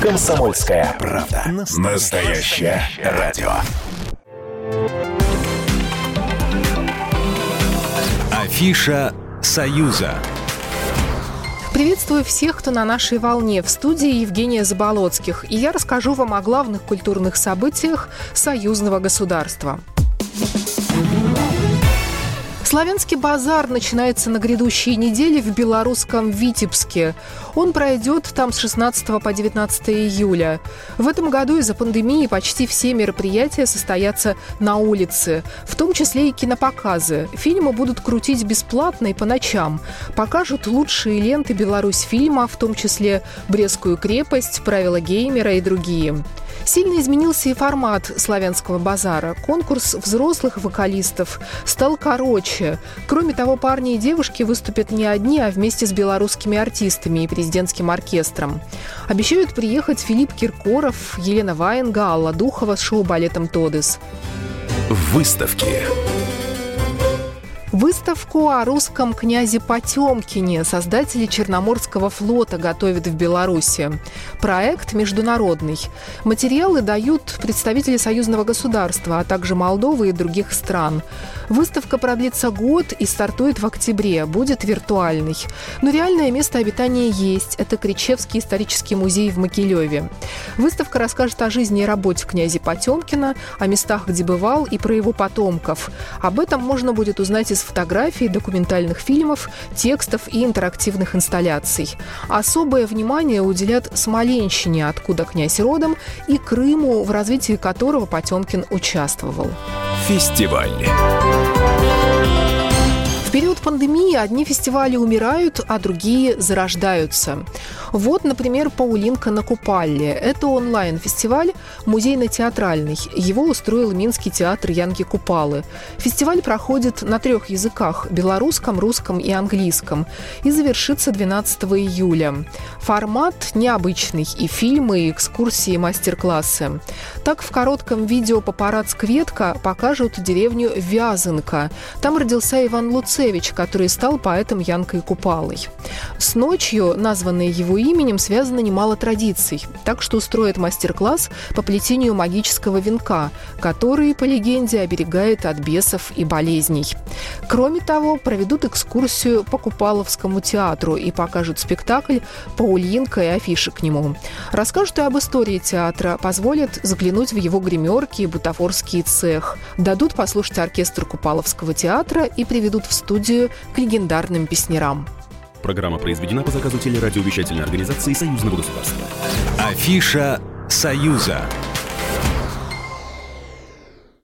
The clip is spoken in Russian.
Комсомольская правда. Настоящее радио. Афиша «Союза». Приветствую всех, кто на нашей волне. В студии Евгения Заболоцких. И я расскажу вам о главных культурных событиях союзного государства. Славянский базар начинается на грядущей неделе в белорусском Витебске. Он пройдет там с 16 по 19 июля. В этом году из-за пандемии почти все мероприятия состоятся на улице, в том числе и кинопоказы. Фильмы будут крутить бесплатно и по ночам. Покажут лучшие ленты Беларусь фильма, в том числе «Брестскую крепость», «Правила геймера» и другие. Сильно изменился и формат славянского базара. Конкурс взрослых вокалистов стал короче. Кроме того, парни и девушки выступят не одни, а вместе с белорусскими артистами и президентским оркестром. Обещают приехать Филипп Киркоров, Елена Ваенга, Алла Духова с шоу-балетом «Тодес». Выставки. Выставку о русском князе Потемкине создатели Черноморского флота готовят в Беларуси. Проект международный. Материалы дают представители союзного государства, а также Молдовы и других стран. Выставка продлится год и стартует в октябре. Будет виртуальный. Но реальное место обитания есть. Это Кричевский исторический музей в Могилеве. Выставка расскажет о жизни и работе князя Потемкина, о местах, где бывал, и про его потомков. Об этом можно будет узнать из фотографий, документальных фильмов, текстов и интерактивных инсталляций. Особое внимание уделят Смоленщине, откуда князь родом, и Крыму, в развитии которого Потемкин участвовал. Фестиваль. В период пандемии одни фестивали умирают, а другие зарождаются. Вот, например, «Паулинка на Купалле». Это онлайн-фестиваль музейно-театральный. Его устроил Минский театр Янки Купалы. Фестиваль проходит на трех языках – белорусском, русском и английском. И завершится 12 июля. Формат необычный – и фильмы, и экскурсии, и мастер-классы. Так, в коротком видео «Папарат Кветка» покажут деревню Вязанка. Там родился Иван Луценко, Цевич, который стал поэтом Янкой Купалой. С ночью, названной его именем, связано немало традиций, так что устроит мастер-класс по плетению магического венка, который, по легенде, оберегает от бесов и болезней. Кроме того, проведут экскурсию по Купаловскому театру и покажут спектакль «Паульинка» и афиши к нему. Расскажут и об истории театра, позволят заглянуть в его гримерки и бутафорский цех, дадут послушать оркестр Купаловского театра и приведут в студию к легендарным песнярам. Программа произведена по заказу телерадиовещательной организации Союзного государства. Афиша «Союза».